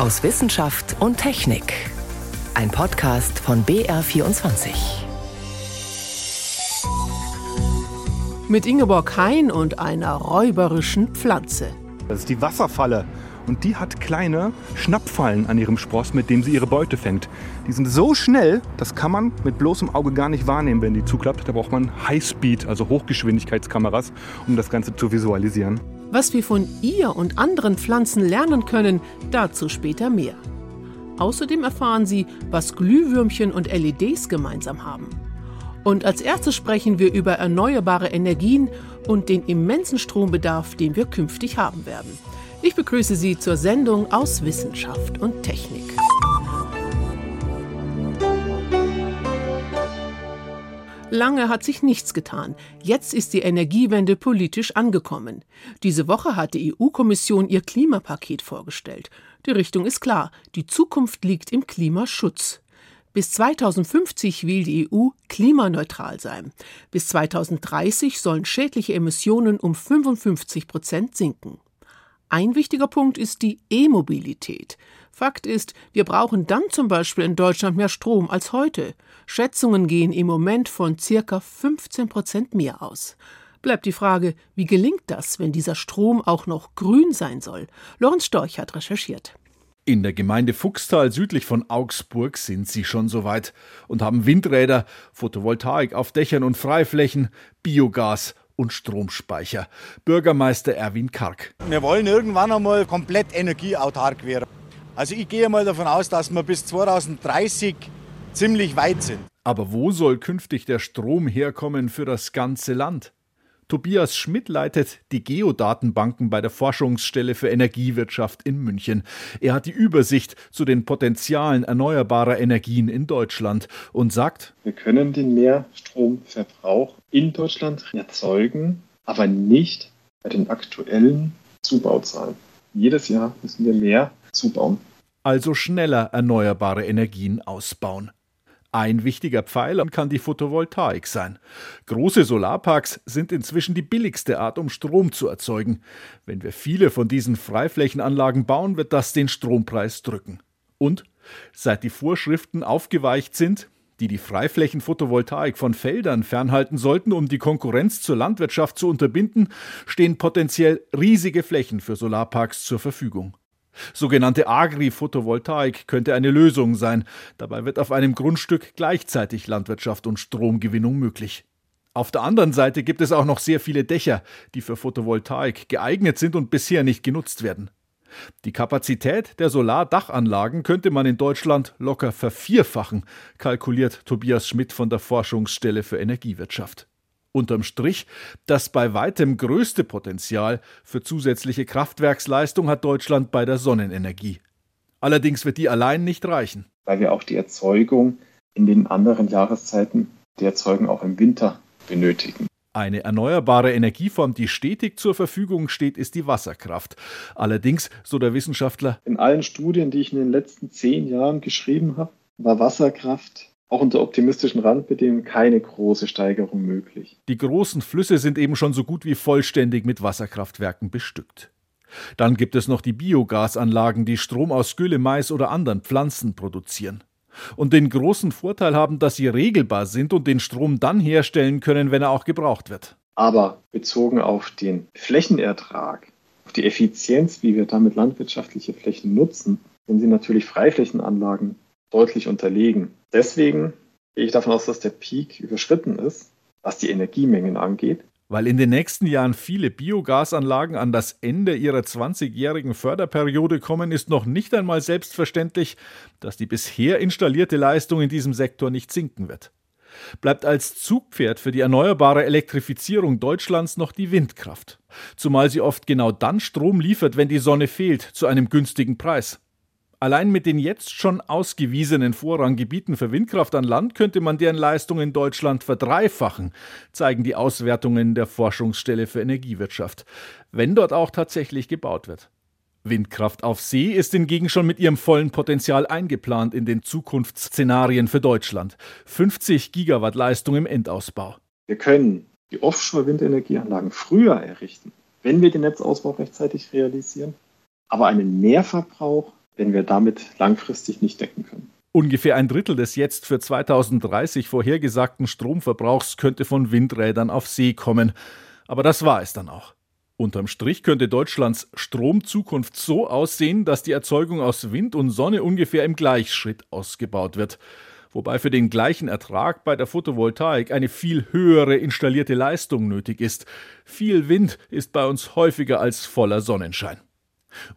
aus Wissenschaft und Technik. Ein Podcast von BR24. Mit Ingeborg Hein und einer räuberischen Pflanze. Das ist die Wasserfalle. Und die hat kleine Schnappfallen an ihrem Spross, mit dem sie ihre Beute fängt. Die sind so schnell, das kann man mit bloßem Auge gar nicht wahrnehmen, wenn die zuklappt. Da braucht man Highspeed, also Hochgeschwindigkeitskameras, um das Ganze zu visualisieren. Was wir von ihr und anderen Pflanzen lernen können, dazu später mehr. Außerdem erfahren Sie, was Glühwürmchen und LEDs gemeinsam haben. Und als erstes sprechen wir über erneuerbare Energien und den immensen Strombedarf, den wir künftig haben werden. Ich begrüße Sie zur Sendung aus Wissenschaft und Technik. Lange hat sich nichts getan. Jetzt ist die Energiewende politisch angekommen. Diese Woche hat die EU-Kommission ihr Klimapaket vorgestellt. Die Richtung ist klar. Die Zukunft liegt im Klimaschutz. Bis 2050 will die EU klimaneutral sein. Bis 2030 sollen schädliche Emissionen um 55 Prozent sinken. Ein wichtiger Punkt ist die E-Mobilität. Fakt ist, wir brauchen dann zum Beispiel in Deutschland mehr Strom als heute. Schätzungen gehen im Moment von circa 15 Prozent mehr aus. Bleibt die Frage, wie gelingt das, wenn dieser Strom auch noch grün sein soll? Lorenz Storch hat recherchiert. In der Gemeinde Fuchstal südlich von Augsburg sind sie schon soweit und haben Windräder, Photovoltaik auf Dächern und Freiflächen, Biogas und Stromspeicher. Bürgermeister Erwin Karg. Wir wollen irgendwann einmal komplett energieautark werden. Also ich gehe mal davon aus, dass wir bis 2030 ziemlich weit sind. Aber wo soll künftig der Strom herkommen für das ganze Land? Tobias Schmidt leitet die Geodatenbanken bei der Forschungsstelle für Energiewirtschaft in München. Er hat die Übersicht zu den Potenzialen erneuerbarer Energien in Deutschland und sagt, wir können den Mehrstromverbrauch in Deutschland erzeugen, aber nicht bei den aktuellen Zubauzahlen. Jedes Jahr müssen wir mehr zubauen. Also schneller erneuerbare Energien ausbauen. Ein wichtiger Pfeiler kann die Photovoltaik sein. Große Solarparks sind inzwischen die billigste Art, um Strom zu erzeugen. Wenn wir viele von diesen Freiflächenanlagen bauen, wird das den Strompreis drücken. Und seit die Vorschriften aufgeweicht sind, die die Freiflächenphotovoltaik von Feldern fernhalten sollten, um die Konkurrenz zur Landwirtschaft zu unterbinden, stehen potenziell riesige Flächen für Solarparks zur Verfügung. Sogenannte Agri-Photovoltaik könnte eine Lösung sein. Dabei wird auf einem Grundstück gleichzeitig Landwirtschaft und Stromgewinnung möglich. Auf der anderen Seite gibt es auch noch sehr viele Dächer, die für Photovoltaik geeignet sind und bisher nicht genutzt werden. Die Kapazität der Solardachanlagen könnte man in Deutschland locker vervierfachen, kalkuliert Tobias Schmidt von der Forschungsstelle für Energiewirtschaft. Unterm Strich, das bei weitem größte Potenzial für zusätzliche Kraftwerksleistung hat Deutschland bei der Sonnenenergie. Allerdings wird die allein nicht reichen. Weil wir auch die Erzeugung in den anderen Jahreszeiten, die Erzeugung auch im Winter benötigen. Eine erneuerbare Energieform, die stetig zur Verfügung steht, ist die Wasserkraft. Allerdings, so der Wissenschaftler, in allen Studien, die ich in den letzten zehn Jahren geschrieben habe, war Wasserkraft auch unter optimistischen Randbedingungen keine große Steigerung möglich. Die großen Flüsse sind eben schon so gut wie vollständig mit Wasserkraftwerken bestückt. Dann gibt es noch die Biogasanlagen, die Strom aus Gülle, Mais oder anderen Pflanzen produzieren. Und den großen Vorteil haben, dass sie regelbar sind und den Strom dann herstellen können, wenn er auch gebraucht wird. Aber bezogen auf den Flächenertrag, auf die Effizienz, wie wir damit landwirtschaftliche Flächen nutzen, sind sie natürlich Freiflächenanlagen deutlich unterlegen. Deswegen gehe ich davon aus, dass der Peak überschritten ist, was die Energiemengen angeht. Weil in den nächsten Jahren viele Biogasanlagen an das Ende ihrer 20-jährigen Förderperiode kommen, ist noch nicht einmal selbstverständlich, dass die bisher installierte Leistung in diesem Sektor nicht sinken wird. Bleibt als Zugpferd für die erneuerbare Elektrifizierung Deutschlands noch die Windkraft, zumal sie oft genau dann Strom liefert, wenn die Sonne fehlt, zu einem günstigen Preis. Allein mit den jetzt schon ausgewiesenen Vorranggebieten für Windkraft an Land könnte man deren Leistung in Deutschland verdreifachen, zeigen die Auswertungen der Forschungsstelle für Energiewirtschaft, wenn dort auch tatsächlich gebaut wird. Windkraft auf See ist hingegen schon mit ihrem vollen Potenzial eingeplant in den Zukunftsszenarien für Deutschland. 50 Gigawatt Leistung im Endausbau. Wir können die Offshore-Windenergieanlagen früher errichten, wenn wir den Netzausbau rechtzeitig realisieren. Aber einen Mehrverbrauch wenn wir damit langfristig nicht decken können. Ungefähr ein Drittel des jetzt für 2030 vorhergesagten Stromverbrauchs könnte von Windrädern auf See kommen. Aber das war es dann auch. Unterm Strich könnte Deutschlands Stromzukunft so aussehen, dass die Erzeugung aus Wind und Sonne ungefähr im Gleichschritt ausgebaut wird. Wobei für den gleichen Ertrag bei der Photovoltaik eine viel höhere installierte Leistung nötig ist. Viel Wind ist bei uns häufiger als voller Sonnenschein.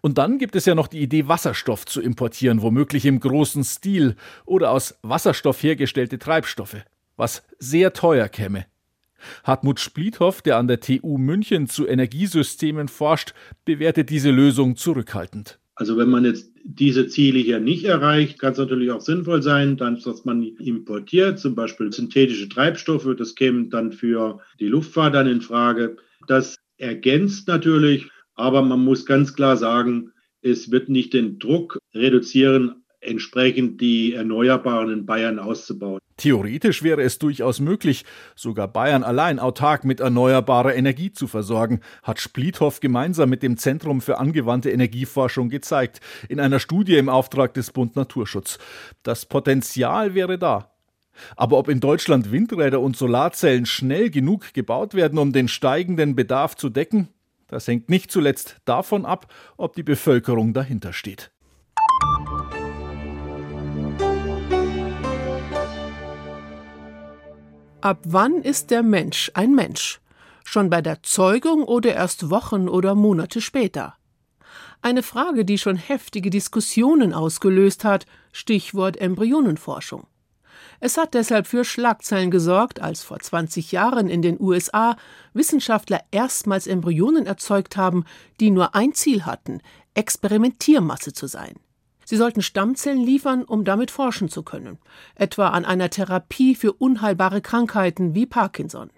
Und dann gibt es ja noch die Idee, Wasserstoff zu importieren, womöglich im großen Stil oder aus Wasserstoff hergestellte Treibstoffe, was sehr teuer käme. Hartmut Spliethoff, der an der TU München zu Energiesystemen forscht, bewertet diese Lösung zurückhaltend. Also wenn man jetzt diese Ziele hier nicht erreicht, kann es natürlich auch sinnvoll sein, dann, dass man importiert, zum Beispiel synthetische Treibstoffe. Das käme dann für die Luftfahrt dann in Frage. Das ergänzt natürlich, aber man muss ganz klar sagen, es wird nicht den Druck reduzieren, entsprechend die Erneuerbaren in Bayern auszubauen. Theoretisch wäre es durchaus möglich, sogar Bayern allein autark mit erneuerbarer Energie zu versorgen, hat Spliethoff gemeinsam mit dem Zentrum für angewandte Energieforschung gezeigt, in einer Studie im Auftrag des Bund Naturschutz. Das Potenzial wäre da. Aber ob in Deutschland Windräder und Solarzellen schnell genug gebaut werden, um den steigenden Bedarf zu decken, das hängt nicht zuletzt davon ab, ob die Bevölkerung dahinter steht. Ab wann ist der Mensch ein Mensch? Schon bei der Zeugung oder erst Wochen oder Monate später? Eine Frage, die schon heftige Diskussionen ausgelöst hat, Stichwort Embryonenforschung. Es hat deshalb für Schlagzeilen gesorgt, als vor 20 Jahren in den USA Wissenschaftler erstmals Embryonen erzeugt haben, die nur ein Ziel hatten, Experimentiermasse zu sein. Sie sollten Stammzellen liefern, um damit forschen zu können, etwa an einer Therapie für unheilbare Krankheiten wie Parkinson.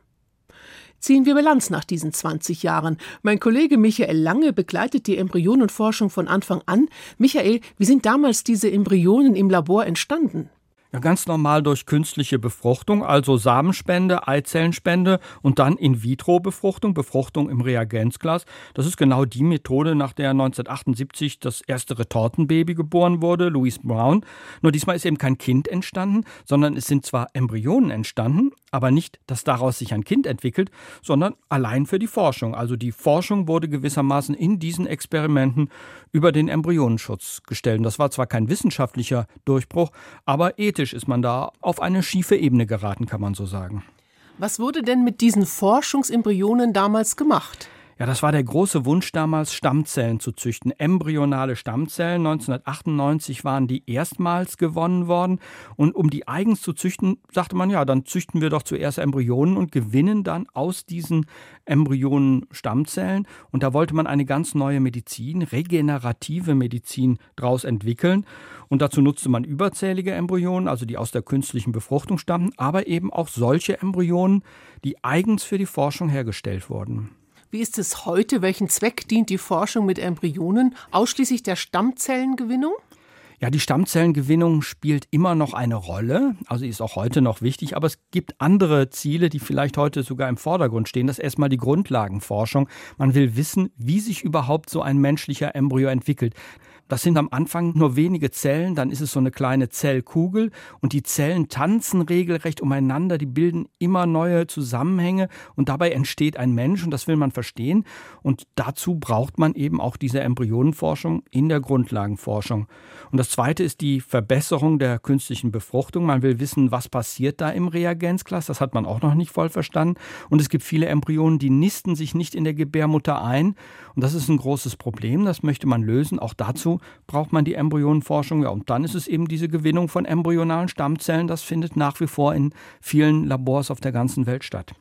Ziehen wir Bilanz nach diesen 20 Jahren. Mein Kollege Michael Lange begleitet die Embryonenforschung von Anfang an. Michael, wie sind damals diese Embryonen im Labor entstanden? Ja, ganz normal durch künstliche Befruchtung, also Samenspende, Eizellenspende und dann In-vitro-Befruchtung, Befruchtung im Reagenzglas. Das ist genau die Methode, nach der 1978 das erste Retortenbaby geboren wurde, Louise Brown. Nur diesmal ist eben kein Kind entstanden, sondern es sind zwar Embryonen entstanden, aber nicht, dass daraus sich ein Kind entwickelt, sondern allein für die Forschung. Also die Forschung wurde gewissermaßen in diesen Experimenten über den Embryonenschutz gestellt. Das war zwar kein wissenschaftlicher Durchbruch, aber ethisch ist man da auf eine schiefe Ebene geraten, kann man so sagen. Was wurde denn mit diesen Forschungsembryonen damals gemacht? Ja, das war der große Wunsch damals, Stammzellen zu züchten. Embryonale Stammzellen. 1998 waren die erstmals gewonnen worden. Und um die eigens zu züchten, sagte man, ja, dann züchten wir doch zuerst Embryonen und gewinnen dann aus diesen Embryonen Stammzellen. Und da wollte man eine ganz neue Medizin, regenerative Medizin draus entwickeln. Und dazu nutzte man überzählige Embryonen, also die aus der künstlichen Befruchtung stammten, aber eben auch solche Embryonen, die eigens für die Forschung hergestellt wurden. Wie ist es heute? Welchen Zweck dient die Forschung mit Embryonen? Ausschließlich der Stammzellengewinnung? Ja, die Stammzellengewinnung spielt immer noch eine Rolle, also ist auch heute noch wichtig, aber es gibt andere Ziele, die vielleicht heute sogar im Vordergrund stehen. Das ist erstmal die Grundlagenforschung. Man will wissen, wie sich überhaupt so ein menschlicher Embryo entwickelt. Das sind am Anfang nur wenige Zellen, dann ist es so eine kleine Zellkugel und die Zellen tanzen regelrecht umeinander, die bilden immer neue Zusammenhänge und dabei entsteht ein Mensch und das will man verstehen und dazu braucht man eben auch diese Embryonenforschung in der Grundlagenforschung. Und das zweite ist die Verbesserung der künstlichen Befruchtung. Man will wissen, was passiert da im Reagenzglas, das hat man auch noch nicht voll verstanden und es gibt viele Embryonen, die nisten sich nicht in der Gebärmutter ein und das ist ein großes Problem, das möchte man lösen. Auch dazu braucht man die Embryonenforschung. Ja, und dann ist es eben diese Gewinnung von embryonalen Stammzellen. Das findet nach wie vor in vielen Labors auf der ganzen Welt statt.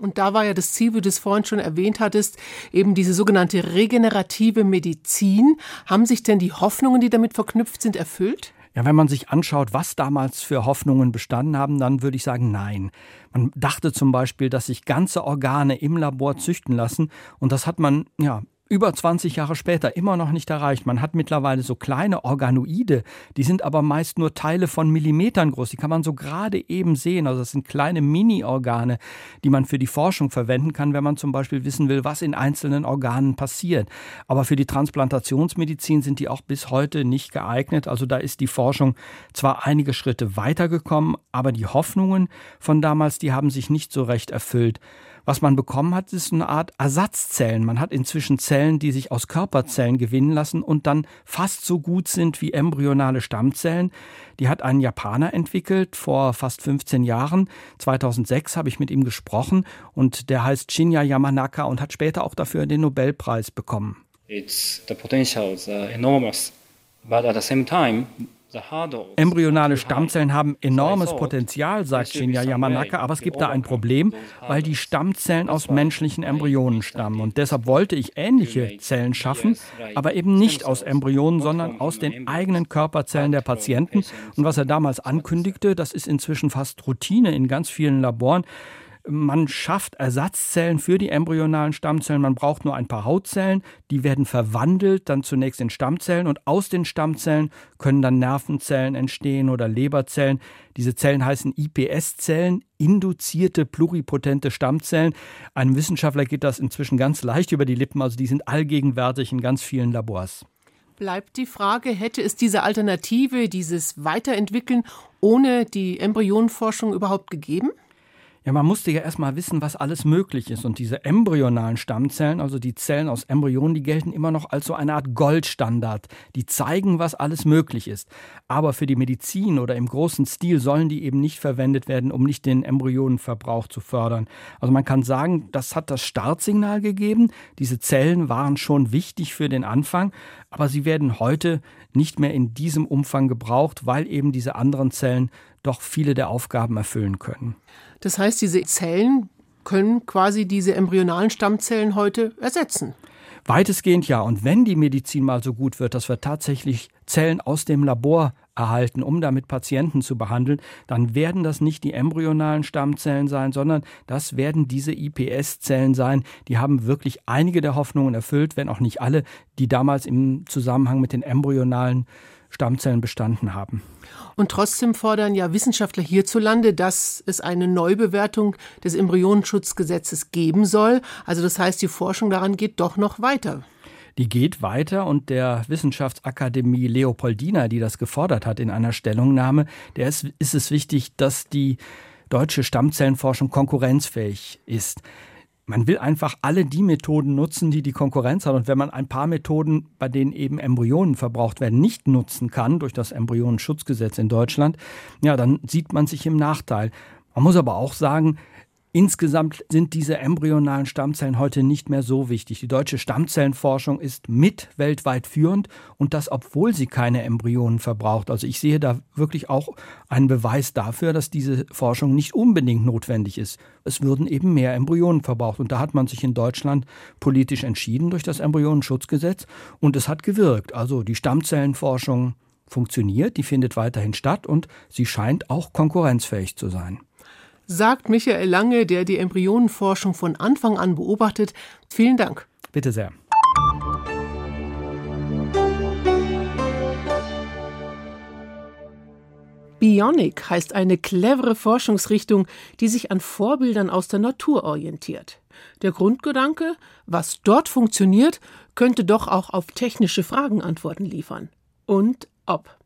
Und da war ja das Ziel, wie du es vorhin schon erwähnt hattest, eben diese sogenannte regenerative Medizin. Haben sich denn die Hoffnungen, die damit verknüpft sind, erfüllt? Ja, wenn man sich anschaut, was damals für Hoffnungen bestanden haben, dann würde ich sagen, nein. Man dachte zum Beispiel, dass sich ganze Organe im Labor züchten lassen und das hat man ja über 20 Jahre später immer noch nicht erreicht. Man hat mittlerweile so kleine Organoide, die sind aber meist nur Teile von Millimetern groß. Die kann man so gerade eben sehen. Also das sind kleine Mini-Organe, die man für die Forschung verwenden kann, wenn man zum Beispiel wissen will, was in einzelnen Organen passiert. Aber für die Transplantationsmedizin sind die auch bis heute nicht geeignet. Also da ist die Forschung zwar einige Schritte weitergekommen, aber die Hoffnungen von damals, die haben sich nicht so recht erfüllt. Was man bekommen hat, ist eine Art Ersatzzellen. Man hat inzwischen Zellen, die sich aus Körperzellen gewinnen lassen und dann fast so gut sind wie embryonale Stammzellen. Die hat ein Japaner entwickelt vor fast 15 Jahren. 2006 habe ich mit ihm gesprochen und der heißt Shinya Yamanaka und hat später auch dafür den Nobelpreis bekommen. It's the potential is uh, enormous, but at the same time Embryonale Stammzellen haben enormes Potenzial, sagt Shinya Yamanaka, aber es gibt da ein Problem, weil die Stammzellen aus menschlichen Embryonen stammen. Und deshalb wollte ich ähnliche Zellen schaffen, aber eben nicht aus Embryonen, sondern aus den eigenen Körperzellen der Patienten. Und was er damals ankündigte, das ist inzwischen fast Routine in ganz vielen Laboren. Man schafft Ersatzzellen für die embryonalen Stammzellen. Man braucht nur ein paar Hautzellen. Die werden verwandelt, dann zunächst in Stammzellen. Und aus den Stammzellen können dann Nervenzellen entstehen oder Leberzellen. Diese Zellen heißen IPS-Zellen, induzierte pluripotente Stammzellen. Einem Wissenschaftler geht das inzwischen ganz leicht über die Lippen. Also die sind allgegenwärtig in ganz vielen Labors bleibt die Frage, hätte es diese Alternative, dieses Weiterentwickeln ohne die Embryonenforschung überhaupt gegeben? Ja, man musste ja erstmal wissen, was alles möglich ist. Und diese embryonalen Stammzellen, also die Zellen aus Embryonen, die gelten immer noch als so eine Art Goldstandard. Die zeigen, was alles möglich ist. Aber für die Medizin oder im großen Stil sollen die eben nicht verwendet werden, um nicht den Embryonenverbrauch zu fördern. Also man kann sagen, das hat das Startsignal gegeben. Diese Zellen waren schon wichtig für den Anfang, aber sie werden heute nicht mehr in diesem Umfang gebraucht, weil eben diese anderen Zellen doch viele der Aufgaben erfüllen können. Das heißt, diese Zellen können quasi diese embryonalen Stammzellen heute ersetzen. Weitestgehend ja. Und wenn die Medizin mal so gut wird, dass wir tatsächlich Zellen aus dem Labor erhalten, um damit Patienten zu behandeln, dann werden das nicht die embryonalen Stammzellen sein, sondern das werden diese IPS-Zellen sein. Die haben wirklich einige der Hoffnungen erfüllt, wenn auch nicht alle, die damals im Zusammenhang mit den embryonalen Stammzellen bestanden haben. Und trotzdem fordern ja Wissenschaftler hierzulande, dass es eine Neubewertung des Embryonenschutzgesetzes geben soll. Also das heißt, die Forschung daran geht doch noch weiter. Die geht weiter und der Wissenschaftsakademie Leopoldina, die das gefordert hat in einer Stellungnahme, der ist, ist es wichtig, dass die deutsche Stammzellenforschung konkurrenzfähig ist. Man will einfach alle die Methoden nutzen, die die Konkurrenz hat. Und wenn man ein paar Methoden, bei denen eben Embryonen verbraucht werden, nicht nutzen kann durch das Embryonenschutzgesetz in Deutschland, ja, dann sieht man sich im Nachteil. Man muss aber auch sagen, Insgesamt sind diese embryonalen Stammzellen heute nicht mehr so wichtig. Die deutsche Stammzellenforschung ist mit weltweit führend und das, obwohl sie keine Embryonen verbraucht. Also ich sehe da wirklich auch einen Beweis dafür, dass diese Forschung nicht unbedingt notwendig ist. Es würden eben mehr Embryonen verbraucht und da hat man sich in Deutschland politisch entschieden durch das Embryonenschutzgesetz und es hat gewirkt. Also die Stammzellenforschung funktioniert, die findet weiterhin statt und sie scheint auch konkurrenzfähig zu sein sagt Michael Lange, der die Embryonenforschung von Anfang an beobachtet. Vielen Dank. Bitte sehr. Bionic heißt eine clevere Forschungsrichtung, die sich an Vorbildern aus der Natur orientiert. Der Grundgedanke, was dort funktioniert, könnte doch auch auf technische Fragen Antworten liefern. Und ob.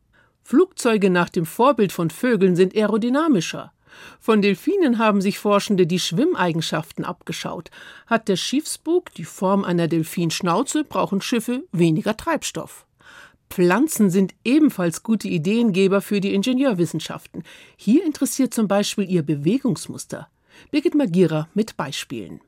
Flugzeuge nach dem Vorbild von Vögeln sind aerodynamischer. Von Delfinen haben sich Forschende die Schwimmeigenschaften abgeschaut. Hat der Schiffsbug die Form einer Delfinschnauze, brauchen Schiffe weniger Treibstoff. Pflanzen sind ebenfalls gute Ideengeber für die Ingenieurwissenschaften. Hier interessiert zum Beispiel ihr Bewegungsmuster. Birgit Magira mit Beispielen.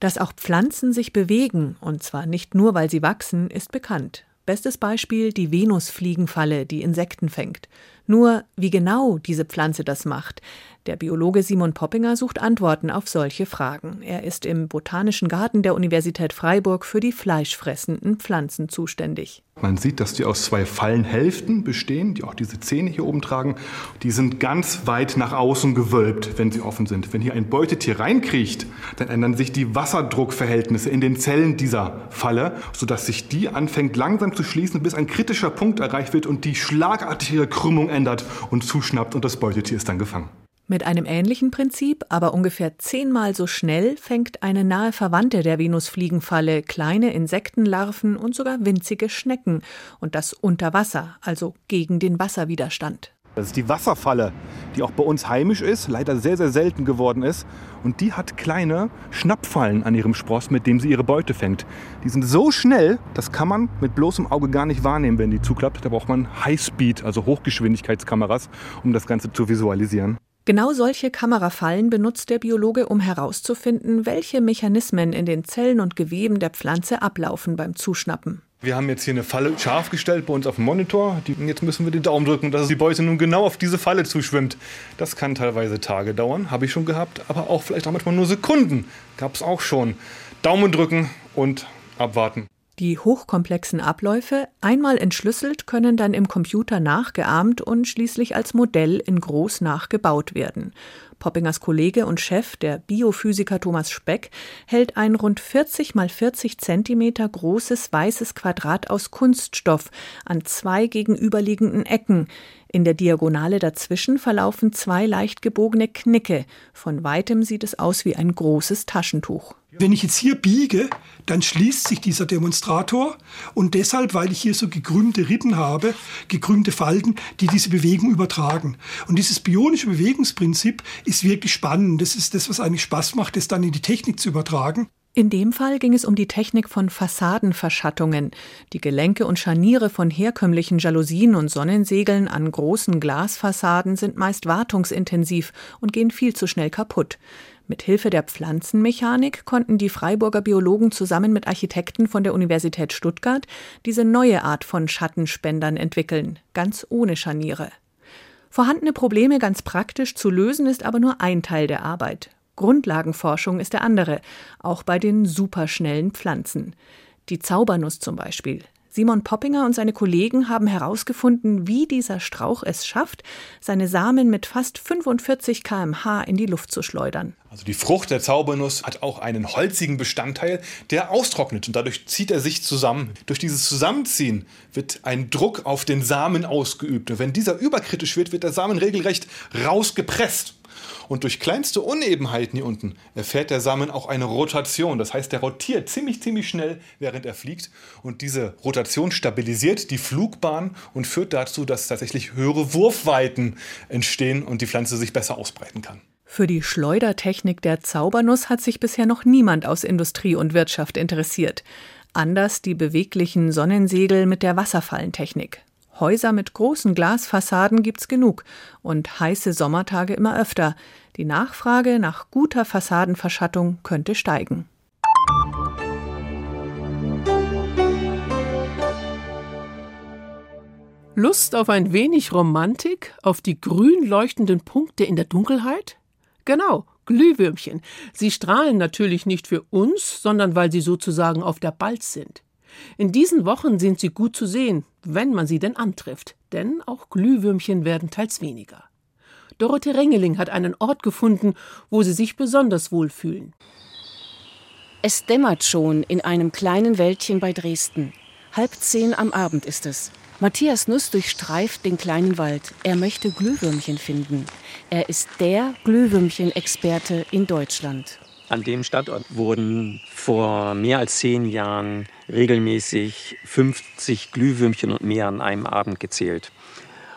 Dass auch Pflanzen sich bewegen, und zwar nicht nur, weil sie wachsen, ist bekannt. Bestes Beispiel die Venusfliegenfalle, die Insekten fängt. Nur wie genau diese Pflanze das macht, der Biologe Simon Poppinger sucht Antworten auf solche Fragen. Er ist im Botanischen Garten der Universität Freiburg für die fleischfressenden Pflanzen zuständig. Man sieht, dass die aus zwei Fallenhälften bestehen, die auch diese Zähne hier oben tragen. Die sind ganz weit nach außen gewölbt, wenn sie offen sind. Wenn hier ein Beutetier reinkriecht, dann ändern sich die Wasserdruckverhältnisse in den Zellen dieser Falle, sodass sich die anfängt langsam zu schließen, bis ein kritischer Punkt erreicht wird und die schlagartige Krümmung ändert und zuschnappt und das Beutetier ist dann gefangen. Mit einem ähnlichen Prinzip, aber ungefähr zehnmal so schnell, fängt eine nahe Verwandte der Venusfliegenfalle kleine Insektenlarven und sogar winzige Schnecken. Und das unter Wasser, also gegen den Wasserwiderstand. Das ist die Wasserfalle, die auch bei uns heimisch ist, leider sehr, sehr selten geworden ist. Und die hat kleine Schnappfallen an ihrem Spross, mit dem sie ihre Beute fängt. Die sind so schnell, das kann man mit bloßem Auge gar nicht wahrnehmen, wenn die zuklappt. Da braucht man Highspeed, also Hochgeschwindigkeitskameras, um das Ganze zu visualisieren. Genau solche Kamerafallen benutzt der Biologe, um herauszufinden, welche Mechanismen in den Zellen und Geweben der Pflanze ablaufen beim Zuschnappen. Wir haben jetzt hier eine Falle scharf gestellt bei uns auf dem Monitor. jetzt müssen wir den Daumen drücken, dass die Beute nun genau auf diese Falle zuschwimmt. Das kann teilweise Tage dauern, habe ich schon gehabt, aber auch vielleicht auch manchmal nur Sekunden. Gab es auch schon. Daumen drücken und abwarten. Die hochkomplexen Abläufe, einmal entschlüsselt, können dann im Computer nachgeahmt und schließlich als Modell in groß nachgebaut werden. Poppingers Kollege und Chef, der Biophysiker Thomas Speck, hält ein rund 40 mal 40 Zentimeter großes weißes Quadrat aus Kunststoff an zwei gegenüberliegenden Ecken. In der Diagonale dazwischen verlaufen zwei leicht gebogene Knicke. Von weitem sieht es aus wie ein großes Taschentuch. Wenn ich jetzt hier biege, dann schließt sich dieser Demonstrator und deshalb, weil ich hier so gekrümmte Rippen habe, gekrümmte Falten, die diese Bewegung übertragen. Und dieses bionische Bewegungsprinzip ist wirklich spannend. Das ist das, was eigentlich Spaß macht, das dann in die Technik zu übertragen. In dem Fall ging es um die Technik von Fassadenverschattungen. Die Gelenke und Scharniere von herkömmlichen Jalousien und Sonnensegeln an großen Glasfassaden sind meist wartungsintensiv und gehen viel zu schnell kaputt. Mit Hilfe der Pflanzenmechanik konnten die Freiburger Biologen zusammen mit Architekten von der Universität Stuttgart diese neue Art von Schattenspendern entwickeln, ganz ohne Scharniere. Vorhandene Probleme ganz praktisch zu lösen ist aber nur ein Teil der Arbeit. Grundlagenforschung ist der andere, auch bei den superschnellen Pflanzen. Die Zaubernuss zum Beispiel. Simon Poppinger und seine Kollegen haben herausgefunden, wie dieser Strauch es schafft, seine Samen mit fast 45 km/h in die Luft zu schleudern. Also die Frucht der Zaubernuss hat auch einen holzigen Bestandteil, der austrocknet und dadurch zieht er sich zusammen. Durch dieses Zusammenziehen wird ein Druck auf den Samen ausgeübt. Und wenn dieser überkritisch wird, wird der Samen regelrecht rausgepresst. Und durch kleinste Unebenheiten hier unten erfährt der Samen auch eine Rotation. Das heißt, der rotiert ziemlich, ziemlich schnell, während er fliegt. Und diese Rotation stabilisiert die Flugbahn und führt dazu, dass tatsächlich höhere Wurfweiten entstehen und die Pflanze sich besser ausbreiten kann. Für die Schleudertechnik der Zaubernuss hat sich bisher noch niemand aus Industrie und Wirtschaft interessiert. Anders die beweglichen Sonnensegel mit der Wasserfallentechnik. Häuser mit großen Glasfassaden gibt's genug und heiße Sommertage immer öfter. Die Nachfrage nach guter Fassadenverschattung könnte steigen. Lust auf ein wenig Romantik, auf die grün leuchtenden Punkte in der Dunkelheit? Genau, Glühwürmchen. Sie strahlen natürlich nicht für uns, sondern weil sie sozusagen auf der Balz sind. In diesen Wochen sind sie gut zu sehen, wenn man sie denn antrifft, denn auch Glühwürmchen werden teils weniger. Dorothee Rengeling hat einen Ort gefunden, wo sie sich besonders wohlfühlen. Es dämmert schon in einem kleinen Wäldchen bei Dresden. Halb zehn am Abend ist es. Matthias Nuss durchstreift den kleinen Wald. Er möchte Glühwürmchen finden. Er ist der Glühwürmchen-Experte in Deutschland. An dem Standort wurden vor mehr als zehn Jahren regelmäßig 50 Glühwürmchen und mehr an einem Abend gezählt.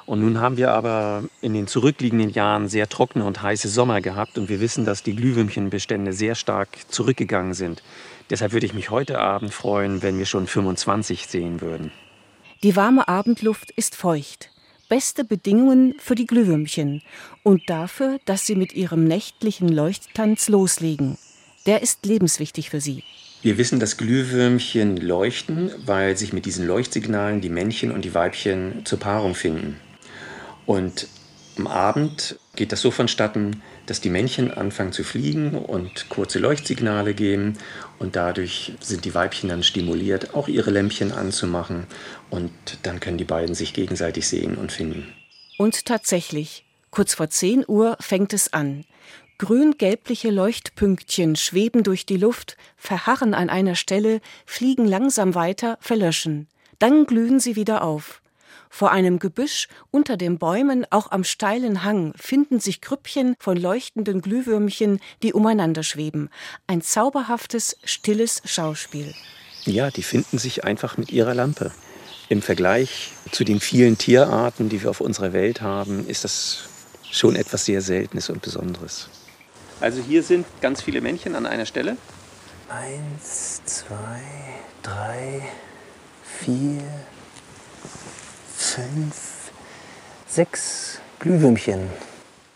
Und nun haben wir aber in den zurückliegenden Jahren sehr trockene und heiße Sommer gehabt und wir wissen, dass die Glühwürmchenbestände sehr stark zurückgegangen sind. Deshalb würde ich mich heute Abend freuen, wenn wir schon 25 sehen würden. Die warme Abendluft ist feucht. Beste Bedingungen für die Glühwürmchen und dafür, dass sie mit ihrem nächtlichen Leuchttanz loslegen. Der ist lebenswichtig für sie. Wir wissen, dass Glühwürmchen leuchten, weil sich mit diesen Leuchtsignalen die Männchen und die Weibchen zur Paarung finden. Und am Abend geht das so vonstatten, dass die Männchen anfangen zu fliegen und kurze Leuchtsignale geben und dadurch sind die Weibchen dann stimuliert, auch ihre Lämpchen anzumachen und dann können die beiden sich gegenseitig sehen und finden. Und tatsächlich, kurz vor 10 Uhr fängt es an. Grün-gelbliche Leuchtpünktchen schweben durch die Luft, verharren an einer Stelle, fliegen langsam weiter, verlöschen. Dann glühen sie wieder auf. Vor einem Gebüsch, unter den Bäumen, auch am steilen Hang, finden sich Grüppchen von leuchtenden Glühwürmchen, die umeinander schweben. Ein zauberhaftes, stilles Schauspiel. Ja, die finden sich einfach mit ihrer Lampe. Im Vergleich zu den vielen Tierarten, die wir auf unserer Welt haben, ist das schon etwas sehr Seltenes und Besonderes. Also hier sind ganz viele Männchen an einer Stelle. Eins, zwei, drei, vier, fünf, sechs Glühwürmchen.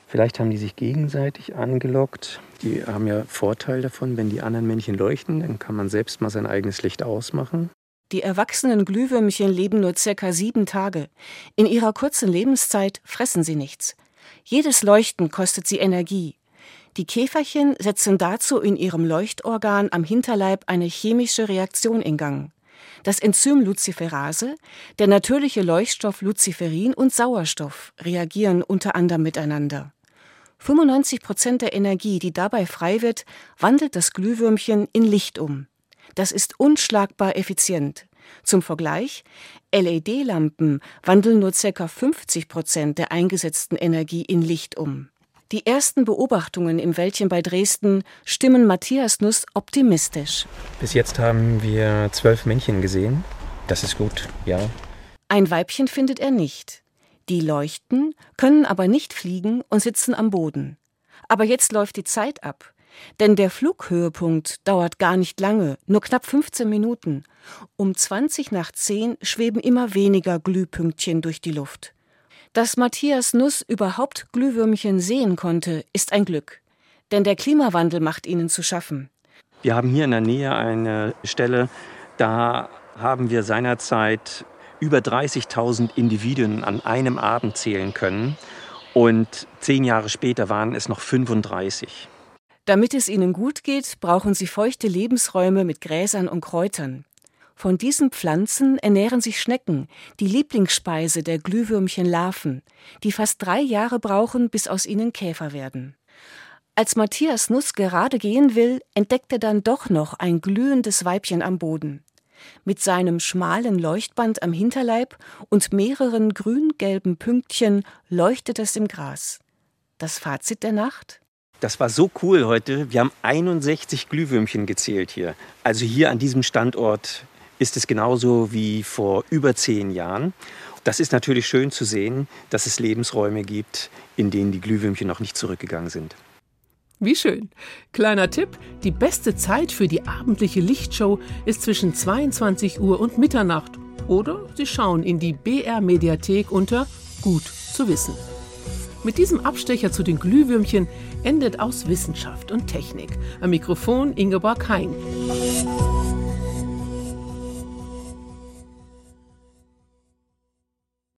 Vielleicht haben die sich gegenseitig angelockt. Die haben ja Vorteil davon, wenn die anderen Männchen leuchten, dann kann man selbst mal sein eigenes Licht ausmachen. Die erwachsenen Glühwürmchen leben nur circa sieben Tage. In ihrer kurzen Lebenszeit fressen sie nichts. Jedes Leuchten kostet sie Energie. Die Käferchen setzen dazu in ihrem Leuchtorgan am Hinterleib eine chemische Reaktion in Gang. Das Enzym Luciferase, der natürliche Leuchtstoff Luciferin und Sauerstoff reagieren unter anderem miteinander. 95 Prozent der Energie, die dabei frei wird, wandelt das Glühwürmchen in Licht um. Das ist unschlagbar effizient. Zum Vergleich, LED-Lampen wandeln nur ca. 50 Prozent der eingesetzten Energie in Licht um. Die ersten Beobachtungen im Wäldchen bei Dresden stimmen Matthias Nuss optimistisch. Bis jetzt haben wir zwölf Männchen gesehen. Das ist gut, ja. Ein Weibchen findet er nicht. Die leuchten, können aber nicht fliegen und sitzen am Boden. Aber jetzt läuft die Zeit ab. Denn der Flughöhepunkt dauert gar nicht lange, nur knapp 15 Minuten. Um 20 nach 10 schweben immer weniger Glühpünktchen durch die Luft. Dass Matthias Nuss überhaupt Glühwürmchen sehen konnte, ist ein Glück. Denn der Klimawandel macht ihnen zu schaffen. Wir haben hier in der Nähe eine Stelle, da haben wir seinerzeit über 30.000 Individuen an einem Abend zählen können. Und zehn Jahre später waren es noch 35. Damit es ihnen gut geht, brauchen sie feuchte Lebensräume mit Gräsern und Kräutern. Von diesen Pflanzen ernähren sich Schnecken, die Lieblingsspeise der Glühwürmchen Larven, die fast drei Jahre brauchen, bis aus ihnen Käfer werden. Als Matthias Nuss gerade gehen will, entdeckt er dann doch noch ein glühendes Weibchen am Boden. Mit seinem schmalen Leuchtband am Hinterleib und mehreren grün-gelben Pünktchen leuchtet es im Gras. Das Fazit der Nacht? Das war so cool heute. Wir haben 61 Glühwürmchen gezählt hier. Also hier an diesem Standort ist es genauso wie vor über zehn Jahren. Das ist natürlich schön zu sehen, dass es Lebensräume gibt, in denen die Glühwürmchen noch nicht zurückgegangen sind. Wie schön. Kleiner Tipp, die beste Zeit für die abendliche Lichtshow ist zwischen 22 Uhr und Mitternacht. Oder Sie schauen in die BR Mediathek unter Gut zu wissen. Mit diesem Abstecher zu den Glühwürmchen endet aus Wissenschaft und Technik. Am Mikrofon Ingeborg Hein.